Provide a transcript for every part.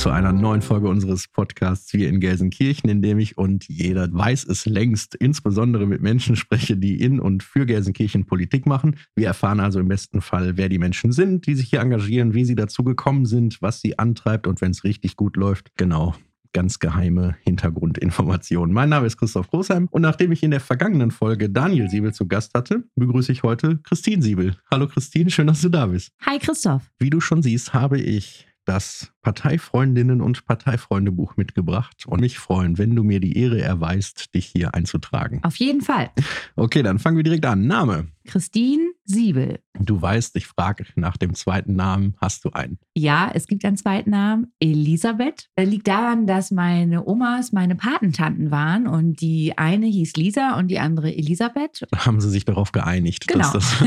zu einer neuen Folge unseres Podcasts Wir in Gelsenkirchen, in dem ich und jeder weiß es längst, insbesondere mit Menschen spreche, die in und für Gelsenkirchen Politik machen. Wir erfahren also im besten Fall, wer die Menschen sind, die sich hier engagieren, wie sie dazu gekommen sind, was sie antreibt und wenn es richtig gut läuft, genau, ganz geheime Hintergrundinformationen. Mein Name ist Christoph Großheim und nachdem ich in der vergangenen Folge Daniel Siebel zu Gast hatte, begrüße ich heute Christine Siebel. Hallo Christine, schön, dass du da bist. Hi Christoph. Wie du schon siehst, habe ich das Parteifreundinnen und Parteifreundebuch mitgebracht und mich freuen, wenn du mir die Ehre erweist, dich hier einzutragen. Auf jeden Fall. Okay, dann fangen wir direkt an. Name? Christine Siebel. Du weißt, ich frage nach dem zweiten Namen. Hast du einen? Ja, es gibt einen zweiten Namen, Elisabeth. Das liegt daran, dass meine Omas meine Patentanten waren und die eine hieß Lisa und die andere Elisabeth. Haben sie sich darauf geeinigt. Genau. Das ist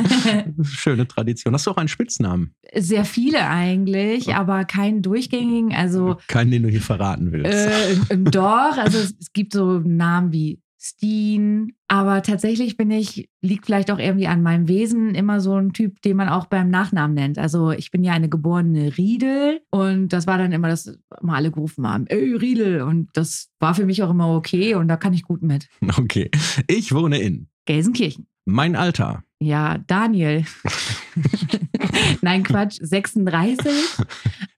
das schöne Tradition. Hast du auch einen Spitznamen? Sehr viele eigentlich, aber keinen durchgängigen. Also Keinen, den du hier verraten willst. äh, doch, also es, es gibt so Namen wie Steen, aber tatsächlich bin ich, liegt vielleicht auch irgendwie an meinem Wesen, immer so ein Typ, den man auch beim Nachnamen nennt. Also ich bin ja eine geborene Riedel und das war dann immer, dass immer alle gerufen haben, ey Riedel und das war für mich auch immer okay und da kann ich gut mit. Okay. Ich wohne in Gelsenkirchen. mein Alter. Ja, Daniel. Nein, Quatsch, 36.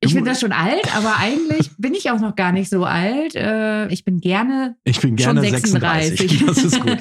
Ich finde das schon alt, aber eigentlich bin ich auch noch gar nicht so alt. Äh, Ich bin gerne Ich bin gerne Schon 36. 36. Das ist gut.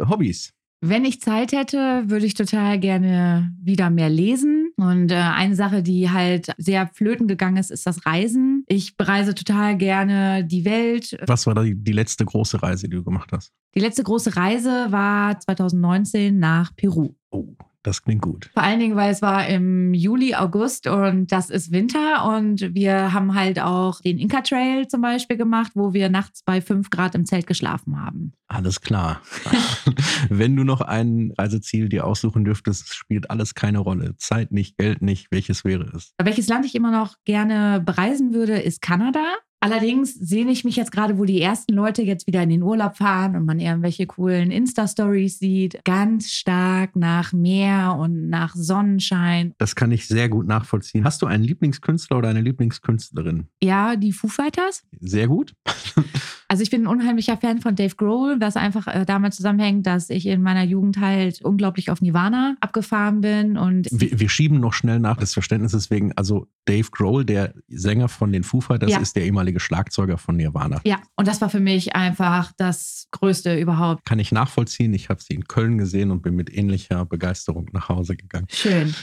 Hobbys. Wenn ich Zeit hätte, würde ich total gerne wieder mehr lesen. Und äh, eine Sache, die halt sehr flöten gegangen ist, ist das Reisen. Ich bereise total gerne die Welt. Was war da die, die letzte große Reise, die du gemacht hast? Die letzte große Reise war 2019 nach Peru. Oh, das klingt gut. Vor allen Dingen, weil es war im Juli, August und das ist Winter. Und wir haben halt auch den Inca Trail zum Beispiel gemacht, wo wir nachts bei 5 Grad im Zelt geschlafen haben. Alles klar. Wenn du noch ein Reiseziel dir aussuchen dürftest, spielt alles keine Rolle. Zeit nicht, Geld nicht. Welches wäre es? Welches Land ich immer noch gerne bereisen würde, ist Kanada. Allerdings sehne ich mich jetzt gerade, wo die ersten Leute jetzt wieder in den Urlaub fahren und man irgendwelche coolen Insta-Stories sieht, ganz stark nach Meer und nach Sonnenschein. Das kann ich sehr gut nachvollziehen. Hast du einen Lieblingskünstler oder eine Lieblingskünstlerin? Ja, die Foo Fighters. Sehr gut. Also ich bin ein unheimlicher Fan von Dave Grohl, was einfach äh, damit zusammenhängt, dass ich in meiner Jugend halt unglaublich auf Nirvana abgefahren bin und Wir, wir schieben noch schnell nach des Verständnisses wegen. Also Dave Grohl, der Sänger von den Foo Fighters, Ja. ist der ehemalige Schlagzeuger von Nirvana. ja, und das war für mich einfach das Größte überhaupt. Kann ich nachvollziehen. Ich habe sie in Köln gesehen und bin mit ähnlicher Begeisterung nach Hause gegangen. Schön.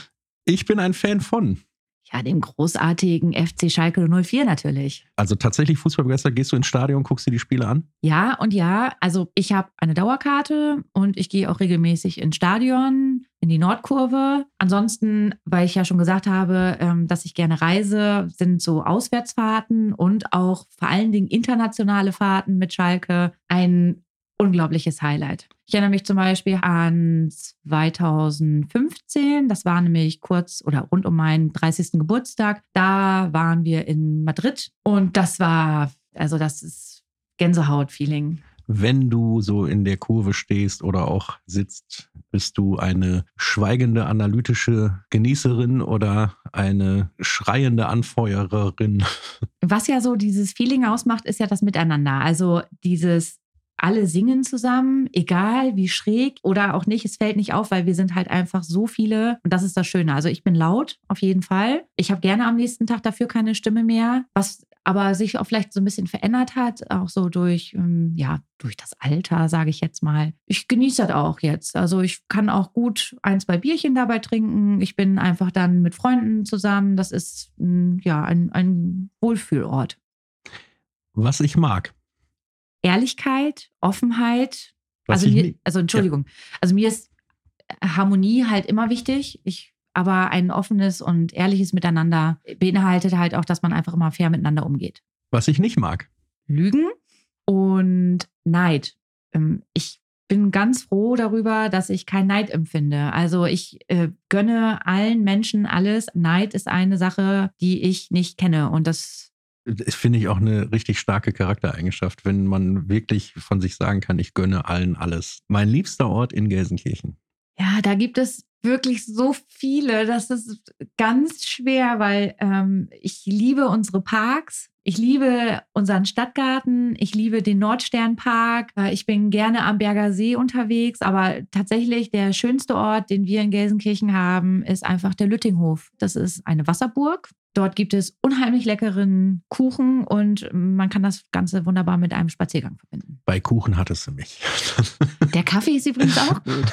Ich bin ein Fan von. Ja, dem großartigen FC Schalke 04 natürlich. Also tatsächlich Fußballbegeistert, gehst du ins Stadion, guckst dir die Spiele an? Ja und ja, also ich habe eine Dauerkarte und ich gehe auch regelmäßig ins Stadion, in die Nordkurve. Ansonsten, weil ich ja schon gesagt habe, ähm, dass ich gerne reise, sind so Auswärtsfahrten und auch vor allen Dingen internationale Fahrten mit Schalke ein unglaubliches Highlight. Ich erinnere mich zum Beispiel an 2015, das war nämlich kurz oder rund um meinen 30. Geburtstag. Da waren wir in Madrid und das war, also das ist Gänsehaut-Feeling. Wenn du so in der Kurve stehst oder auch sitzt, bist du eine schweigende, analytische Genießerin oder eine schreiende Anfeuererin? Was ja so dieses Feeling ausmacht, ist ja das Miteinander. Also dieses alle singen zusammen, egal wie schräg oder auch nicht, es fällt nicht auf, weil wir sind halt einfach so viele und das ist das Schöne. Also ich bin laut, auf jeden Fall. Ich habe gerne am nächsten Tag dafür keine Stimme mehr, was aber sich auch vielleicht so ein bisschen verändert hat, auch so durch, ähm, ja, durch das Alter, sage ich jetzt mal. Ich genieße das auch jetzt. Also ich kann auch gut ein, zwei Bierchen dabei trinken. Ich bin einfach dann mit Freunden zusammen. Das ist, mm, ja, ein, ein Wohlfühlort. Was ich mag. Ehrlichkeit, Offenheit. Was also, mir, also Entschuldigung. Also mir ist Harmonie halt immer wichtig. Ich, aber ein offenes und ehrliches Miteinander beinhaltet halt auch, dass man einfach immer fair miteinander umgeht. Was ich nicht mag. Lügen und Neid. Ähm, Ich bin ganz froh darüber, dass ich kein Neid empfinde. Also ich äh, gönne allen Menschen alles. Neid ist eine Sache, die ich nicht kenne. Und das Das finde ich auch eine richtig starke Charaktereigenschaft, wenn man wirklich von sich sagen kann, ich gönne allen alles. Mein liebster Ort in Gelsenkirchen. Ja, da gibt es wirklich so viele. Das ist ganz schwer, weil ähm, ich liebe unsere Parks. Ich liebe unseren Stadtgarten, ich liebe den Nordsternpark, äh, ich bin gerne am Berger See unterwegs, aber tatsächlich der schönste Ort, den wir in Gelsenkirchen haben, ist einfach der Lüttinghof. Das ist eine Wasserburg Dort gibt es unheimlich leckeren Kuchen und man kann das Ganze wunderbar mit einem Spaziergang verbinden. Bei Kuchen hattest du mich. Der Kaffee ist übrigens auch gut.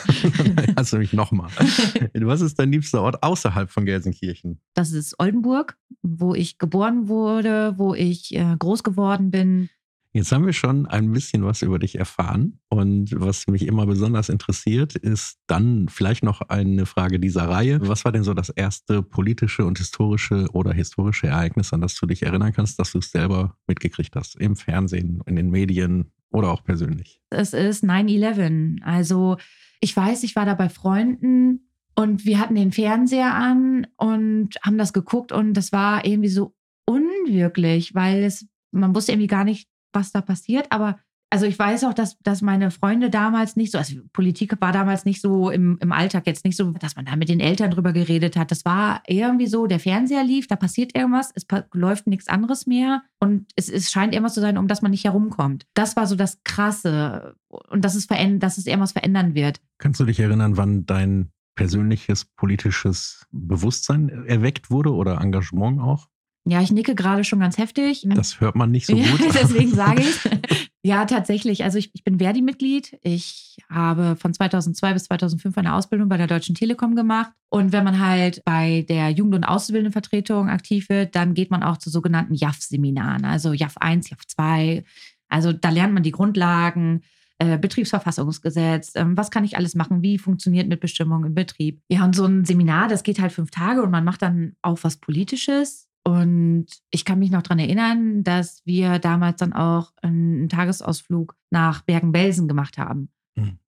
Hast du mich nochmal. Was ist dein liebster Ort außerhalb von Gelsenkirchen? Das ist Oldenburg, wo ich geboren wurde, wo ich äh, groß geworden bin. Jetzt haben wir schon ein bisschen was über dich erfahren. Und was mich immer besonders interessiert, ist dann vielleicht noch eine Frage dieser Reihe. Was war denn so das erste politische und historische oder historische Ereignis, an das du dich erinnern kannst, dass du es selber mitgekriegt hast? Im Fernsehen, in den Medien oder auch persönlich? Es ist 9-11. Also ich weiß, ich war da bei Freunden und wir hatten den Fernseher an und haben das geguckt und das war irgendwie so unwirklich, weil es, man wusste irgendwie gar nicht, was da passiert. Aber also ich weiß auch, dass, dass meine Freunde damals nicht so, also Politik war damals nicht so im, im Alltag jetzt nicht so, dass man da mit den Eltern drüber geredet hat. Das war irgendwie so, der Fernseher lief, da passiert irgendwas, es läuft nichts anderes mehr und es, es scheint irgendwas zu sein, um das man nicht herumkommt. Das war so das Krasse und dass es, dass es irgendwas verändern wird. Kannst du dich erinnern, wann dein persönliches politisches Bewusstsein erweckt wurde oder Engagement auch? Ja, ich nicke gerade schon ganz heftig. Das hört man nicht so gut. Ja, deswegen sage ich. Ja, tatsächlich. Also ich, ich bin Verdi-Mitglied. Ich habe von 2002 bis 2005 eine Ausbildung bei der Deutschen Telekom gemacht. Und wenn man halt bei der Jugend- und Ausbildendenvertretung aktiv wird, dann geht man auch zu sogenannten JAF-Seminaren. Also JAF 1, JAF 2. Also da lernt man die Grundlagen. Äh, Betriebsverfassungsgesetz, ähm, was kann ich alles machen, wie funktioniert Mitbestimmung im Betrieb. Ja, und so ein Seminar, das geht halt fünf Tage und man macht dann auch was Politisches. Und ich kann mich noch daran erinnern, dass wir damals dann auch einen Tagesausflug nach Bergen-Belsen gemacht haben. Mhm.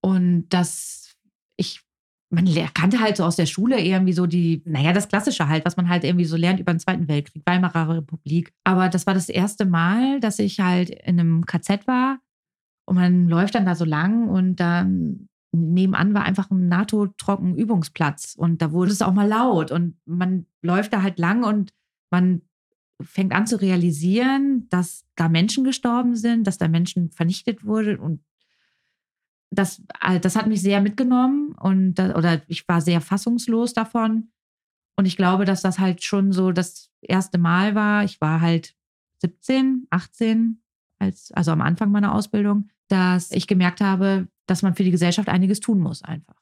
Und dass ich, man kannte halt so aus der Schule irgendwie so die, naja, das Klassische halt, was man halt irgendwie so lernt über den Zweiten Weltkrieg, Weimarer Republik. Aber das war das erste Mal, dass ich halt in einem KZ war und man läuft dann da so lang und dann nebenan war einfach ein NATO-Trockenübungsplatz und da wurde es auch mal laut und man läuft da halt lang und man fängt an zu realisieren, dass da Menschen gestorben sind, dass da Menschen vernichtet wurden und das, das hat mich sehr mitgenommen und oder ich war sehr fassungslos davon und ich glaube, dass das halt schon so das erste Mal war. Ich war halt 17, 18, als, also am Anfang meiner Ausbildung, dass ich gemerkt habe, dass man für die Gesellschaft einiges tun muss einfach.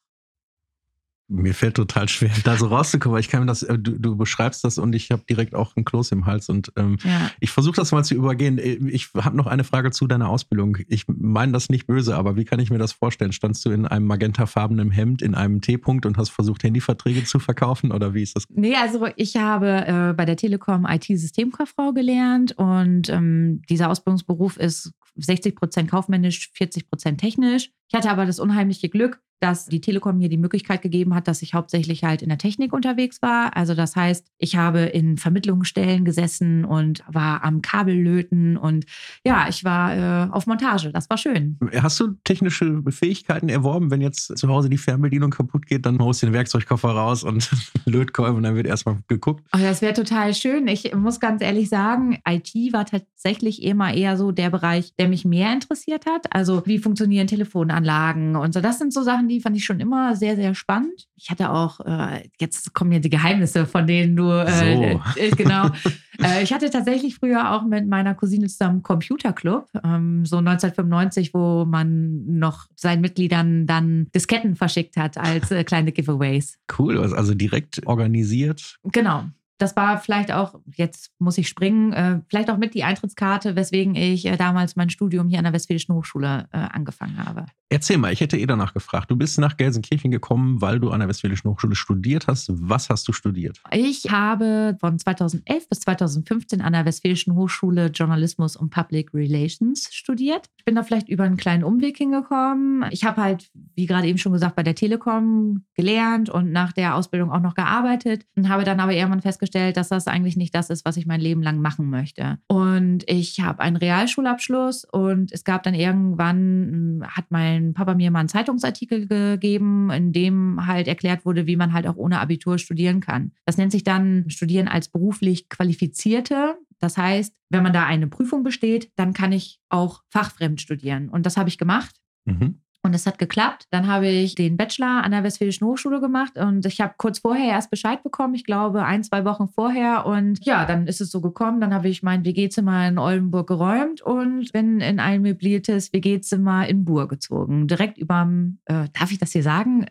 Mir fällt total schwer, da so rauszukommen, weil ich kann mir das, äh, du, du beschreibst das und ich habe direkt auch ein Kloß im Hals und ähm, ja. ich versuche das mal zu übergehen. Äh, ich habe noch eine Frage zu deiner Ausbildung. Ich meine das nicht böse, aber wie kann ich mir das vorstellen? Standst du in einem magentafarbenen Hemd in einem T-Punkt und hast versucht, Handyverträge zu verkaufen oder wie ist das? Nee, also ich habe äh, bei der Telekom IT-Systemkauffrau gelernt und ähm, dieser Ausbildungsberuf ist 60 Prozent kaufmännisch, 40 Prozent technisch. Ich hatte aber das unheimliche Glück, dass die Telekom mir die Möglichkeit gegeben hat, dass ich hauptsächlich halt in der Technik unterwegs war. Also das heißt, ich habe in Vermittlungsstellen gesessen und war am Kabellöten und ja, ich war äh, auf Montage. Das war schön. Hast du technische Fähigkeiten erworben? Wenn jetzt zu Hause die Fernbedienung kaputt geht, dann holst du den Werkzeugkoffer raus und Lötkolben und dann wird erstmal geguckt. Oh, das wäre total schön. Ich muss ganz ehrlich sagen, IT war tatsächlich immer eher so der Bereich, der mich mehr interessiert hat. Also wie funktionieren Telefonanlagen und so. Das sind so Sachen, die fand ich schon immer sehr, sehr spannend. Ich hatte auch, äh, jetzt kommen ja die Geheimnisse, von denen du, äh, so. äh, genau. Äh, ich hatte tatsächlich früher auch mit meiner Cousine zusammen Computerclub, ähm, so 1995, wo man noch seinen Mitgliedern dann Disketten verschickt hat als äh, kleine Giveaways. Cool, also direkt organisiert. Genau das war vielleicht auch, jetzt muss ich springen, äh, vielleicht auch mit die Eintrittskarte, weswegen ich äh, damals mein Studium hier an der Westfälischen Hochschule äh, angefangen habe. Erzähl mal, ich hätte eh danach gefragt. Du bist nach Gelsenkirchen gekommen, weil du an der Westfälischen Hochschule studiert hast. Was hast du studiert? Ich habe von 2011 bis 2015 an der Westfälischen Hochschule Journalismus und Public Relations studiert. Ich bin da vielleicht über einen kleinen Umweg hingekommen. Ich habe halt wie gerade eben schon gesagt, bei der Telekom gelernt und nach der Ausbildung auch noch gearbeitet und habe dann aber irgendwann festgestellt, dass das eigentlich nicht das ist, was ich mein Leben lang machen möchte. Und ich habe einen Realschulabschluss und es gab dann irgendwann, hm, hat mein Papa mir mal einen Zeitungsartikel gegeben, in dem halt erklärt wurde, wie man halt auch ohne Abitur studieren kann. Das nennt sich dann Studieren als beruflich Qualifizierte. Das heißt, wenn man da eine Prüfung besteht, dann kann ich auch fachfremd studieren. Und das habe ich gemacht. Mhm. Und es hat geklappt. Dann habe ich den Bachelor an der Westfälischen Hochschule gemacht und ich habe kurz vorher erst Bescheid bekommen, ich glaube ein, zwei Wochen vorher. Und ja, dann ist es so gekommen. Dann habe ich mein WG-Zimmer in Oldenburg geräumt und bin in ein möbliertes WG-Zimmer in Bur gezogen. Direkt überm, äh, darf ich das hier sagen?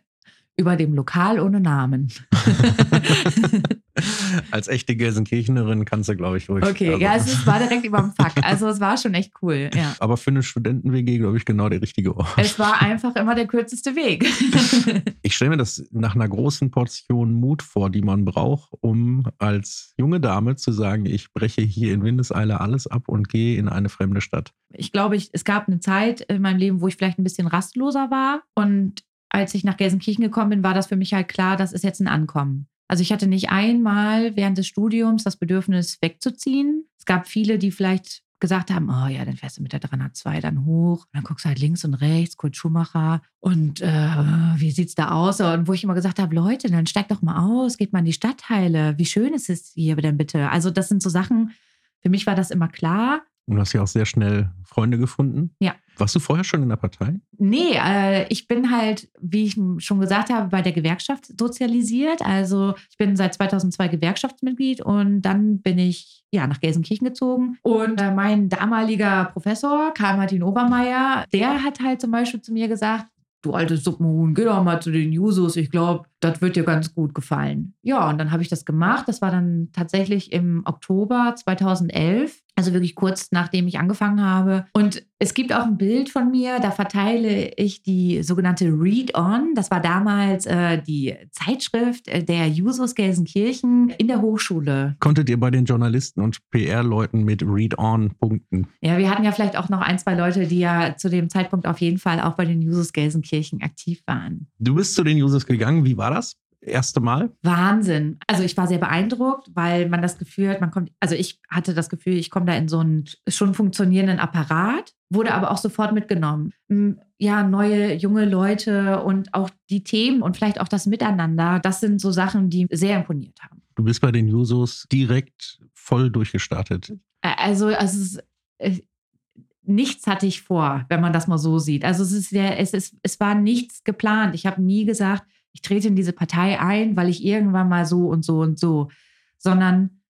Über dem Lokal ohne Namen. Als echte Gelsenkirchenerin kannst du, glaube ich, ruhig. Okay, also. ja, es war direkt über dem Fuck. Also es war schon echt cool. Ja. Aber für eine Studenten-WG, glaube ich, genau der richtige Ort. Es war einfach immer der kürzeste Weg. ich stelle mir das nach einer großen Portion Mut vor, die man braucht, um als junge Dame zu sagen, ich breche hier in Windeseile alles ab und gehe in eine fremde Stadt. Ich glaube, ich, es gab eine Zeit in meinem Leben, wo ich vielleicht ein bisschen rastloser war. Und als ich nach Gelsenkirchen gekommen bin, war das für mich halt klar, das ist jetzt ein Ankommen. Also ich hatte nicht einmal während des Studiums das Bedürfnis wegzuziehen. Es gab viele, die vielleicht gesagt haben, oh ja, dann fährst du mit der 302 dann hoch, und dann guckst du halt links und rechts, Kurt Schumacher und äh, wie sieht's da aus? Und wo ich immer gesagt habe, Leute, dann steigt doch mal aus, geht mal in die Stadtteile, wie schön ist es hier denn bitte? Also das sind so Sachen, für mich war das immer klar. Und du hast ja auch sehr schnell Freunde gefunden. Ja. Warst du vorher schon in der Partei? Nee, äh, ich bin halt, wie ich schon gesagt habe, bei der Gewerkschaft sozialisiert. Also ich bin seit 2002 Gewerkschaftsmitglied und dann bin ich ja nach Gelsenkirchen gezogen. Und äh, mein damaliger Professor, Karl Martin Obermeier, der hat halt zum Beispiel zu mir gesagt, du altes Suppenhuhn, geh doch mal zu den Jusos. Ich glaube, das wird dir ganz gut gefallen. Ja, und dann habe ich das gemacht. Das war dann tatsächlich im Oktober 2011. Also wirklich kurz nachdem ich angefangen habe. Und es gibt auch ein Bild von mir, da verteile ich die sogenannte Read-On. Das war damals äh, die Zeitschrift äh, der Jusos Gelsenkirchen in der Hochschule. Konntet ihr bei den Journalisten und PR-Leuten mit Read-On punkten? Ja, wir hatten ja vielleicht auch noch ein, zwei Leute, die ja zu dem Zeitpunkt auf jeden Fall auch bei den Jusos Gelsenkirchen aktiv waren. Du bist zu den Jusos gegangen. Wie war das? Erste Mal? Wahnsinn. Also ich war sehr beeindruckt, weil man das Gefühl hat, man kommt, also ich hatte das Gefühl, ich komme da in so einen schon funktionierenden Apparat, wurde aber auch sofort mitgenommen. Ja, neue, junge Leute und auch die Themen und vielleicht auch das Miteinander, das sind so Sachen, die sehr imponiert haben. Du bist bei den Jusos direkt voll durchgestartet. Also, also es, äh, nichts hatte ich vor, wenn man das mal so sieht. Also es ist ja, es ist, es war nichts geplant. Ich habe nie gesagt, ich trete in diese Partei ein, weil ich irgendwann mal so und so und so, sondern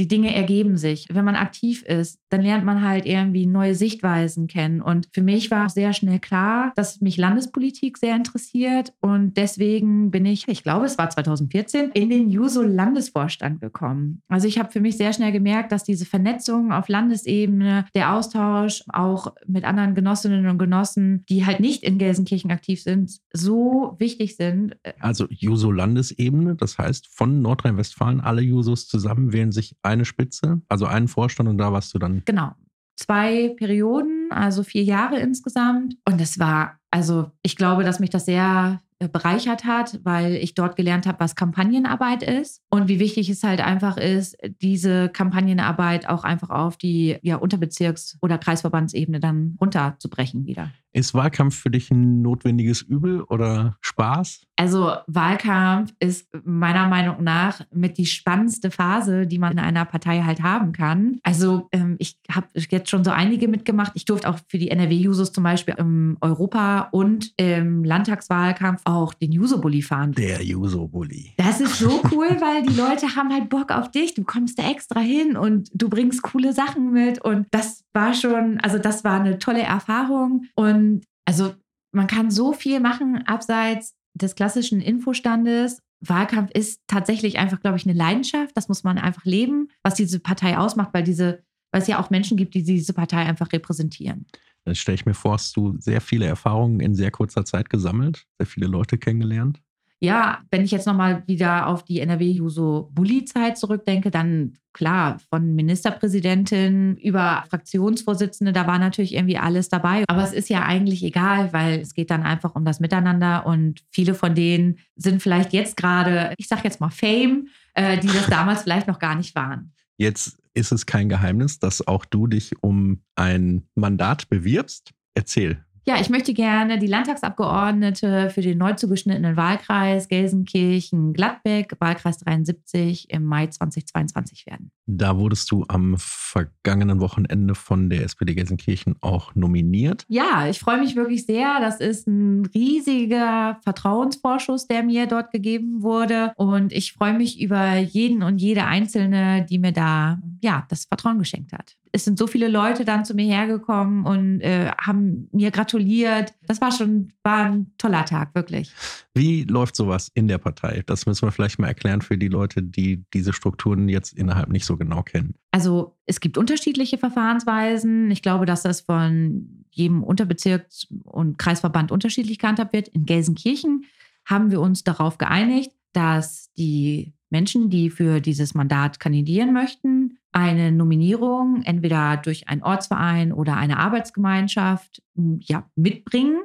die Dinge ergeben sich. Wenn man aktiv ist, dann lernt man halt irgendwie neue Sichtweisen kennen. Und für mich war auch sehr schnell klar, dass mich Landespolitik sehr interessiert. Und deswegen bin ich, ich glaube, es war 2014, in den Juso-Landesvorstand gekommen. Also ich habe für mich sehr schnell gemerkt, dass diese Vernetzung auf Landesebene, der Austausch auch mit anderen Genossinnen und Genossen, die halt nicht in Gelsenkirchen aktiv sind, so wichtig sind. Also Juso-Landesebene, das heißt von Nordrhein-Westfalen, alle Jusos zusammen wählen sich eine Spitze, also einen Vorstand und da warst du dann. Genau. Zwei Perioden, also vier Jahre insgesamt. Und es war, also ich glaube, dass mich das sehr äh, bereichert hat, weil ich dort gelernt habe, was Kampagnenarbeit ist und wie wichtig es halt einfach ist, diese Kampagnenarbeit auch einfach auf die ja, Unterbezirks- oder Kreisverbandsebene dann runterzubrechen wieder. Ist Wahlkampf für dich ein notwendiges Übel oder Spaß? Also Wahlkampf ist meiner Meinung nach mit die spannendste Phase, die man in einer Partei halt haben kann. Also ähm, ich habe jetzt schon so einige mitgemacht. Ich durfte auch für die NRW-Jusos zum Beispiel im Europa- und im Landtagswahlkampf auch den Juso-Bully fahren. Der Juso-Bully. Das ist so cool, weil die Leute haben halt Bock auf dich. Du kommst da extra hin und du bringst coole Sachen mit. Und das war schon, also das war eine tolle Erfahrung. Und und also man kann so viel machen abseits des klassischen Infostandes. Wahlkampf ist tatsächlich einfach, glaube ich, eine Leidenschaft. Das muss man einfach leben, was diese Partei ausmacht, weil diese, weil es ja auch Menschen gibt, die diese Partei einfach repräsentieren. Dann stelle ich mir vor, hast du sehr viele Erfahrungen in sehr kurzer Zeit gesammelt, sehr viele Leute kennengelernt. Ja, wenn ich jetzt nochmal wieder auf die NRW-Juso-Bulli-Zeit zurückdenke, dann klar, von Ministerpräsidentin über Fraktionsvorsitzende, da war natürlich irgendwie alles dabei. Aber es ist ja eigentlich egal, weil es geht dann einfach um das Miteinander und viele von denen sind vielleicht jetzt gerade, ich sag jetzt mal Fame, äh, die das damals vielleicht noch gar nicht waren. Jetzt ist es kein Geheimnis, dass auch du dich um ein Mandat bewirbst. Erzähl, ja, ich möchte gerne die Landtagsabgeordnete für den neu zugeschnittenen Wahlkreis Gelsenkirchen-Gladbeck, Wahlkreis 73, im Mai 2022 werden. Da wurdest du am vergangenen Wochenende von der SPD Gelsenkirchen auch nominiert. Ja, ich freue mich wirklich sehr. Das ist ein riesiger Vertrauensvorschuss, der mir dort gegeben wurde. Und ich freue mich über jeden und jede Einzelne, die mir da ja, das Vertrauen geschenkt hat es sind so viele Leute dann zu mir hergekommen und äh, haben mir gratuliert. Das war schon war ein toller Tag, wirklich. Wie läuft sowas in der Partei? Das müssen wir vielleicht mal erklären für die Leute, die diese Strukturen jetzt innerhalb nicht so genau kennen. Also es gibt unterschiedliche Verfahrensweisen. Ich glaube, dass das von jedem Unterbezirk und Kreisverband unterschiedlich gehandhabt wird. In Gelsenkirchen haben wir uns darauf geeinigt, dass die Menschen, die für dieses Mandat kandidieren möchten, eine Nominierung entweder durch einen Ortsverein oder eine Arbeitsgemeinschaft ja, mitbringen.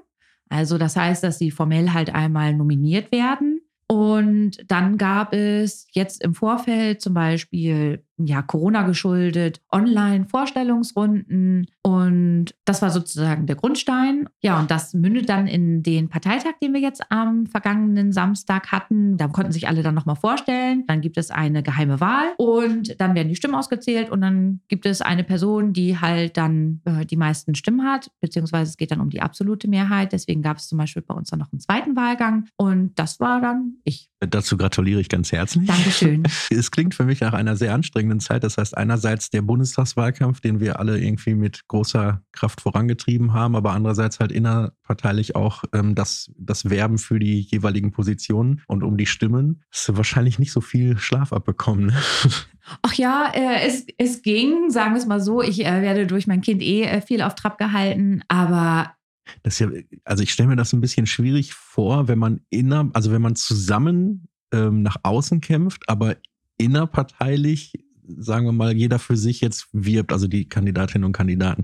Also das heißt, dass sie formell halt einmal nominiert werden. Und dann gab es jetzt im Vorfeld zum Beispiel ja, Corona geschuldet, Online-Vorstellungsrunden und das war sozusagen der Grundstein. Ja, und das mündet dann in den Parteitag, den wir jetzt am vergangenen Samstag hatten. Da konnten sich alle dann nochmal vorstellen. Dann gibt es eine geheime Wahl und dann werden die Stimmen ausgezählt und dann gibt es eine Person, die halt dann äh, die meisten Stimmen hat, beziehungsweise es geht dann um die absolute Mehrheit. Deswegen gab es zum Beispiel bei uns dann noch einen zweiten Wahlgang und das war dann ich. Dazu gratuliere ich ganz herzlich. Dankeschön. Es klingt für mich nach einer sehr anstrengenden Zeit. Das heißt, einerseits der Bundestagswahlkampf, den wir alle irgendwie mit großer Kraft vorangetrieben haben, aber andererseits halt innerparteilich auch ähm, das, das Werben für die jeweiligen Positionen und um die Stimmen. Hast du wahrscheinlich nicht so viel Schlaf abbekommen. Ne? Ach ja, äh, es, es ging, sagen wir es mal so. Ich äh, werde durch mein Kind eh äh, viel auf Trab gehalten, aber das ja, also ich stelle mir das ein bisschen schwierig vor, wenn man inner, also wenn man zusammen ähm, nach außen kämpft, aber innerparteilich sagen wir mal, jeder für sich jetzt wirbt, also die Kandidatinnen und Kandidaten.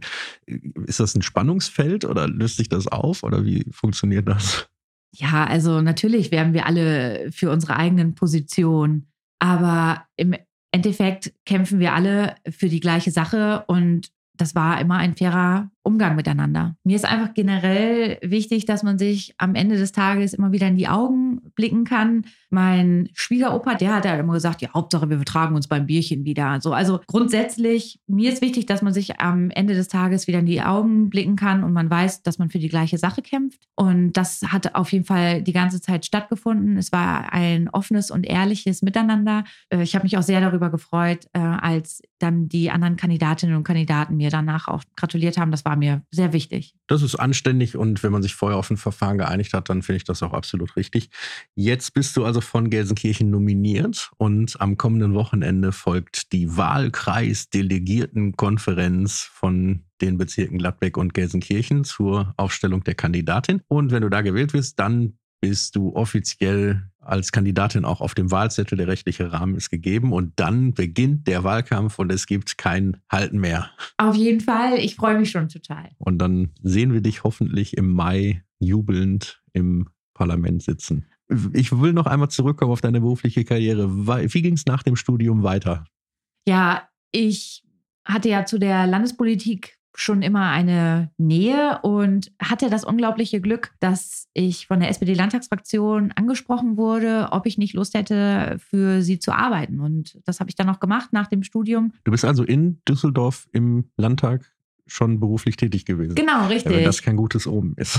Ist das ein Spannungsfeld oder löst sich das auf oder wie funktioniert das? Ja, also natürlich werben wir alle für unsere eigenen Positionen, aber im Endeffekt kämpfen wir alle für die gleiche Sache und das war immer ein fairer Umgang miteinander. Mir ist einfach generell wichtig, dass man sich am Ende des Tages immer wieder in die Augen blicken kann. Mein Schwiegeropa, der hat ja immer gesagt, ja, Hauptsache wir vertragen uns beim Bierchen wieder. So, also grundsätzlich, mir ist wichtig, dass man sich am Ende des Tages wieder in die Augen blicken kann und man weiß, dass man für die gleiche Sache kämpft. Und das hat auf jeden Fall die ganze Zeit stattgefunden. Es war ein offenes und ehrliches Miteinander. Äh, ich habe mich auch sehr darüber gefreut, äh, als dann die anderen Kandidatinnen und Kandidaten mir danach auch gratuliert haben. Das war war mir sehr wichtig. Das ist anständig und wenn man sich vorher auf ein Verfahren geeinigt hat, dann finde ich das auch absolut richtig. Jetzt bist du also von Gelsenkirchen nominiert und am kommenden Wochenende folgt die Wahlkreisdelegiertenkonferenz von den Bezirken Gladbeck und Gelsenkirchen zur Aufstellung der Kandidatin. Und wenn du da gewählt wirst, dann bist du offiziell als Kandidatin auch auf dem Wahlzettel. Der rechtliche Rahmen ist gegeben und dann beginnt der Wahlkampf und es gibt kein Halten mehr. Auf jeden Fall. Ich freue mich schon total. Und dann sehen wir dich hoffentlich im Mai jubelnd im Parlament sitzen. Ich will noch einmal zurückkommen auf deine berufliche Karriere. Wie ging es nach dem Studium weiter? Ja, ich hatte ja zu der Landespolitik schon immer eine Nähe und hatte das unglaubliche Glück, dass ich von der SPD-Landtagsfraktion angesprochen wurde, ob ich nicht Lust hätte, für sie zu arbeiten. Und das habe ich dann auch gemacht nach dem Studium. Du bist also in Düsseldorf im Landtag schon beruflich tätig gewesen. Genau, richtig. Wenn das kein gutes Omen ist.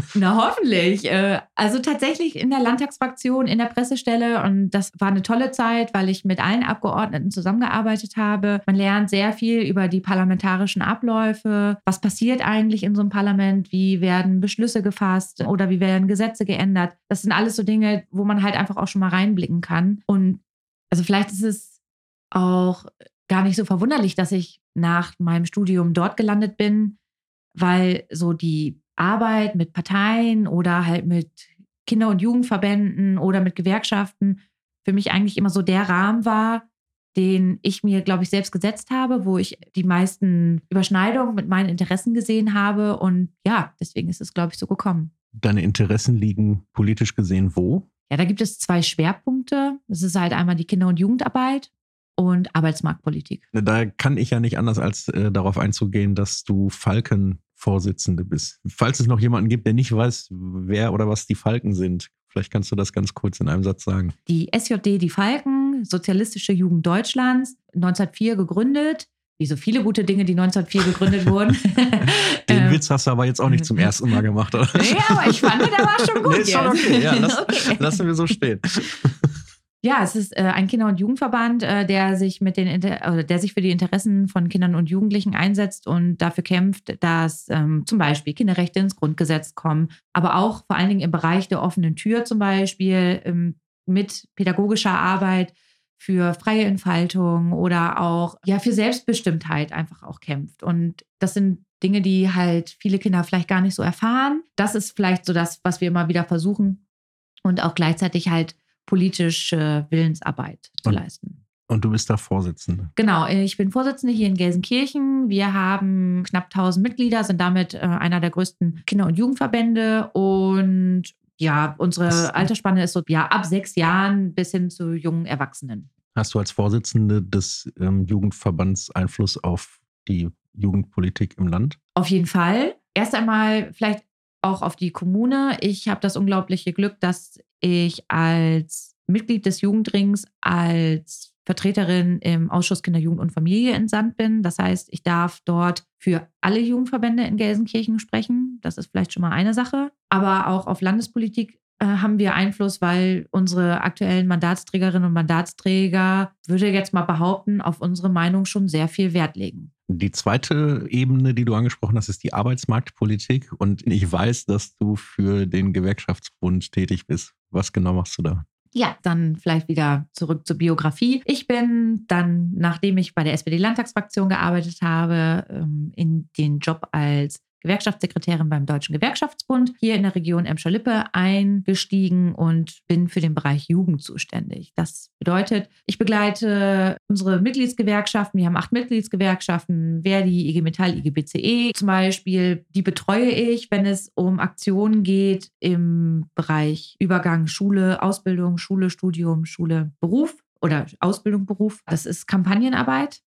Na, hoffentlich. Äh, also tatsächlich in der Landtagsfraktion, in der Pressestelle. Und das war eine tolle Zeit, weil ich mit allen Abgeordneten zusammengearbeitet habe. Man lernt sehr viel über die parlamentarischen Abläufe. Was passiert eigentlich in so einem Parlament? Wie werden Beschlüsse gefasst oder wie werden Gesetze geändert? Das sind alles so Dinge, wo man halt einfach auch schon mal reinblicken kann. Und also vielleicht ist es auch gar nicht so verwunderlich, dass ich nach meinem Studium dort gelandet bin, weil so die Arbeit mit Parteien oder halt mit Kinder- und Jugendverbänden oder mit Gewerkschaften für mich eigentlich immer so der Rahmen war, den ich mir, glaube ich, selbst gesetzt habe, wo ich die meisten Überschneidungen mit meinen Interessen gesehen habe. Und ja, deswegen ist es, glaube ich, so gekommen. Deine Interessen liegen politisch gesehen wo? Ja, da gibt es zwei Schwerpunkte. Das ist halt einmal die Kinder- und Jugendarbeit und Arbeitsmarktpolitik. Da kann ich ja nicht anders, als äh, darauf einzugehen, dass du Falken-Vorsitzende bist. Falls es noch jemanden gibt, der nicht weiß, wer oder was die Falken sind, vielleicht kannst du das ganz kurz in einem Satz sagen. Die SJD, die Falken, Sozialistische Jugend Deutschlands, 1904 gegründet. Wie so viele gute Dinge, die 1904 gegründet wurden. Den ähm, Witz hast du aber jetzt auch nicht zum ersten Mal gemacht, oder? Ja, aber ich fand, der war schon gut. Nee, ist schon okay. Ja, lass, okay. Lassen wir so stehen. Ja, es ist äh, ein Kinder- und Jugendverband, äh, der sich mit den der sich für die Interessen von Kindern und Jugendlichen einsetzt und dafür kämpft, dass ähm, zum Beispiel Kinderrechte ins Grundgesetz kommen, aber auch vor allen Dingen im Bereich der offenen Tür zum Beispiel ähm, mit pädagogischer Arbeit für freie Entfaltung oder auch ja für Selbstbestimmtheit einfach auch kämpft. Und das sind Dinge, die halt viele Kinder vielleicht gar nicht so erfahren. Das ist vielleicht so das, was wir immer wieder versuchen und auch gleichzeitig halt politische Willensarbeit zu leisten. Und du bist da Vorsitzende. Genau, ich bin Vorsitzende hier in Gelsenkirchen. Wir haben knapp 1000 Mitglieder, sind damit äh, einer der größten Kinder- und Jugendverbände. Und ja, unsere? Altersspanne ist so ja, ab sechs Jahren bis hin zu jungen Erwachsenen. Hast du als Vorsitzende des ähm, Jugendverbands Einfluss auf die Jugendpolitik im Land? Auf jeden Fall. Erst einmal vielleicht auch auf die Kommune. Ich habe das unglaubliche Glück, dass ich als Mitglied des Jugendrings als Vertreterin im Ausschuss Kinder, Jugend und Familie entsandt bin. Das heißt, ich darf dort für alle Jugendverbände in Gelsenkirchen sprechen. Das ist vielleicht schon mal eine Sache. Aber auch auf Landespolitik äh, haben wir Einfluss, weil unsere aktuellen Mandatsträgerinnen und Mandatsträger, würde jetzt mal behaupten, auf unsere Meinung schon sehr viel Wert legen. Die zweite Ebene, die du angesprochen hast, ist die Arbeitsmarktpolitik. Und ich weiß, dass du für den Gewerkschaftsbund tätig bist. Was genau machst du da? Ja, dann vielleicht wieder zurück zur Biografie. Ich bin dann, nachdem ich bei der SPD-Landtagsfraktion gearbeitet habe, ähm, in den Job als Gewerkschaftssekretärin beim Deutschen Gewerkschaftsbund hier in der Region Emscher-Lippe eingestiegen und bin für den Bereich Jugend zuständig. Das bedeutet, ich begleite unsere Mitgliedsgewerkschaften. Wir haben acht Mitgliedsgewerkschaften, Verdi, IG Metall, IG BCE zum Beispiel. Die betreue ich, wenn es um Aktionen geht im Bereich Übergang Schule, Ausbildung, Schule, Studium, Schule, Beruf oder Ausbildung, Beruf. Das ist Kampagnenarbeit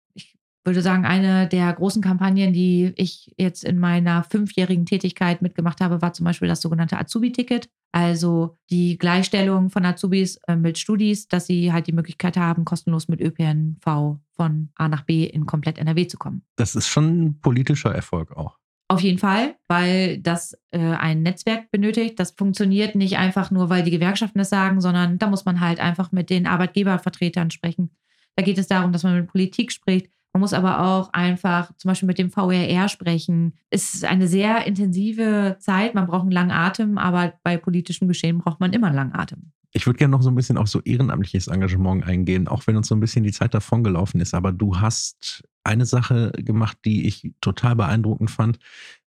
würde sagen, eine der großen Kampagnen, die ich jetzt in meiner fünfjährigen Tätigkeit mitgemacht habe, war zum Beispiel das sogenannte Azubi-Ticket. Also die Gleichstellung von Azubis äh, mit Studis, dass sie halt die Möglichkeit haben, kostenlos mit ÖPNV von A nach B in komplett NRW zu kommen. Das ist schon ein politischer Erfolg auch. Auf jeden Fall, weil das äh, ein Netzwerk benötigt. Das funktioniert nicht einfach nur, weil die Gewerkschaften es sagen, sondern da muss man halt einfach mit den Arbeitgebervertretern sprechen. Da geht es darum, dass man mit Politik spricht, man muss aber auch einfach zum Beispiel mit dem VRR sprechen. Es ist eine sehr intensive Zeit. Man braucht einen langen Atem, aber bei politischem Geschehen braucht man immer einen langen Atem. Ich würde gerne noch so ein bisschen auf so ehrenamtliches Engagement eingehen, auch wenn uns so ein bisschen die Zeit davongelaufen ist. Aber du hast eine Sache gemacht, die ich total beeindruckend fand.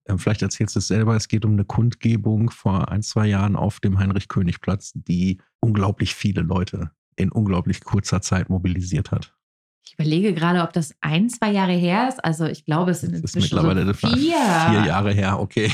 Ähm, vielleicht erzählst du es selber. Es geht um eine Kundgebung vor ein, zwei Jahren auf dem Heinrich-König-Platz, die unglaublich viele Leute in unglaublich kurzer Zeit mobilisiert hat. Ich überlege gerade, ob das ein, zwei Jahre her ist. Also ich glaube, es sind inzwischen mittlerweile so vier. vier Jahre her, okay.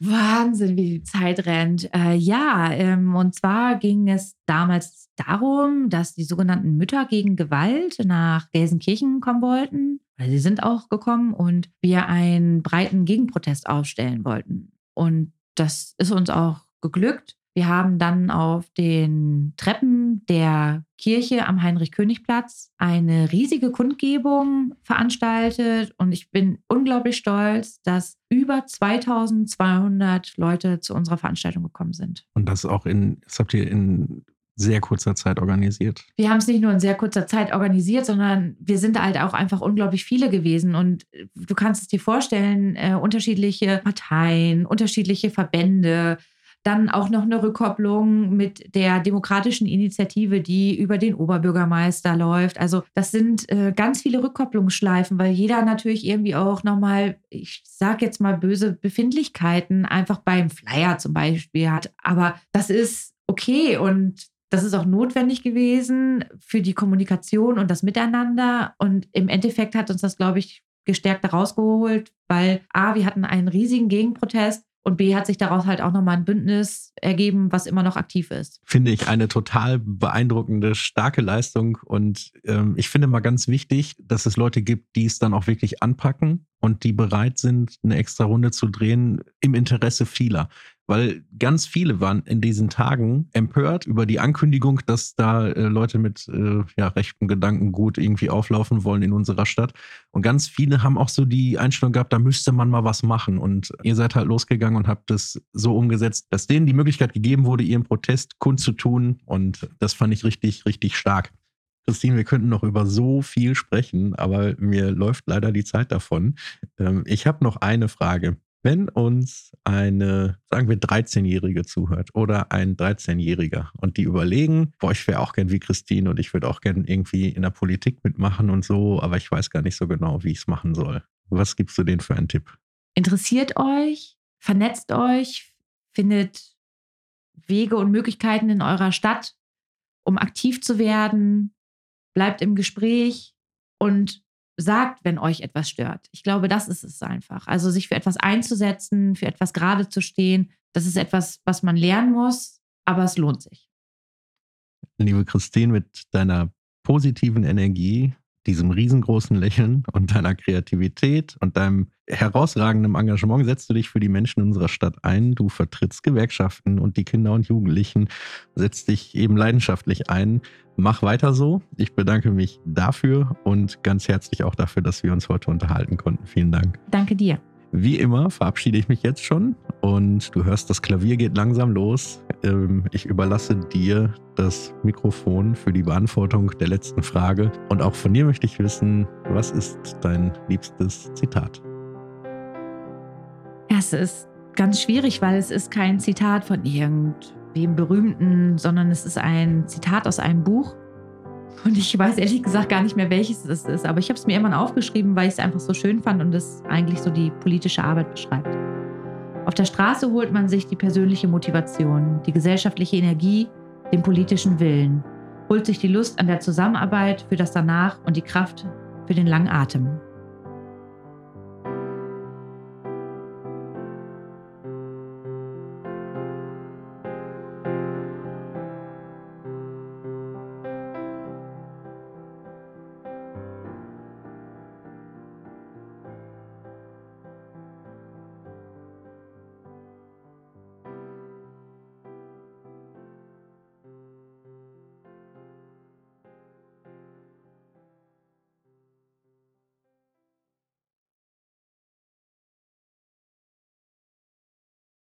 Wahnsinn, wie die Zeit rennt. Äh, ja, ähm, und zwar ging es damals darum, dass die sogenannten Mütter gegen Gewalt nach Gelsenkirchen kommen wollten. Sie sind auch gekommen und wir einen breiten Gegenprotest aufstellen wollten. Und das ist uns auch geglückt. Wir haben dann auf den Treppen der Kirche am Heinrich-König-Platz eine riesige Kundgebung veranstaltet und ich bin unglaublich stolz, dass über 2200 Leute zu unserer Veranstaltung gekommen sind. Und das auch in, das habt ihr in sehr kurzer Zeit organisiert. Wir haben es nicht nur in sehr kurzer Zeit organisiert, sondern wir sind halt auch einfach unglaublich viele gewesen. Und du kannst es dir vorstellen, äh, unterschiedliche Parteien, unterschiedliche Verbände, dann auch noch eine Rückkopplung mit der demokratischen Initiative, die über den Oberbürgermeister läuft. Also das sind äh, ganz viele Rückkopplungsschleifen, weil jeder natürlich irgendwie auch nochmal, ich sage jetzt mal böse Befindlichkeiten einfach beim Flyer zum Beispiel hat. Aber das ist okay und das ist auch notwendig gewesen für die Kommunikation und das Miteinander. Und im Endeffekt hat uns das, glaube ich, gestärkt rausgeholt, weil A, wir hatten einen riesigen Gegenprotest und B hat sich daraus halt auch nochmal ein Bündnis ergeben, was immer noch aktiv ist. Finde ich eine total beeindruckende, starke Leistung. Und ähm, ich finde mal ganz wichtig, dass es Leute gibt, die es dann auch wirklich anpacken und die bereit sind, eine extra Runde zu drehen im Interesse vieler weil ganz viele waren in diesen Tagen empört über die Ankündigung, dass da äh, Leute mit äh, ja, rechtem Gedankengut irgendwie auflaufen wollen in unserer Stadt. Und ganz viele haben auch so die Einstellung gehabt, da müsste man mal was machen. Und ihr seid halt losgegangen und habt es so umgesetzt, dass denen die Möglichkeit gegeben wurde, ihren Protest kundzutun. Und das fand ich richtig, richtig stark. Christine, wir könnten noch über so viel sprechen, aber mir läuft leider die Zeit davon. Ähm, ich habe noch eine Frage. Wenn uns eine, sagen wir, 13-Jährige zuhört oder ein 13-Jähriger und die überlegen, boah, ich wäre auch gern wie Christine und ich würde auch gern irgendwie in der Politik mitmachen und so, aber ich weiß gar nicht so genau, wie ich es machen soll. Was gibst du denen für einen Tipp? Interessiert euch, vernetzt euch, findet Wege und Möglichkeiten in eurer Stadt, um aktiv zu werden, bleibt im Gespräch und sagt, wenn euch etwas stört. Ich glaube, das ist es einfach. Also sich für etwas einzusetzen, für etwas gerade zu stehen, das ist etwas, was man lernen muss, aber es lohnt sich. Liebe Christine, mit deiner positiven Energie diesem riesengroßen Lächeln und deiner Kreativität und deinem herausragenden Engagement setzt du dich für die Menschen unserer Stadt ein. Du vertrittst Gewerkschaften und die Kinder und Jugendlichen, setzt dich eben leidenschaftlich ein. Mach weiter so. Ich bedanke mich dafür und ganz herzlich auch dafür, dass wir uns heute unterhalten konnten. Vielen Dank. Danke dir. Wie immer verabschiede ich mich jetzt schon und du hörst, das Klavier geht langsam los. Ähm, ich überlasse dir das Mikrofon für die Beantwortung der letzten Frage und auch von dir möchte ich wissen, was ist dein liebstes Zitat? Es ist ganz schwierig, weil es ist kein Zitat von irgendwem Berühmten, sondern es ist ein Zitat aus einem Buch und ich weiß ehrlich gesagt gar nicht mehr, welches es ist. Aber ich habe es mir irgendwann aufgeschrieben, weil ich es einfach so schön fand und es eigentlich so die politische Arbeit beschreibt. Auf der Straße holt man sich die persönliche Motivation, die gesellschaftliche Energie, den politischen Willen, holt sich die Lust an der Zusammenarbeit für das Danach und die Kraft für den langen Atem.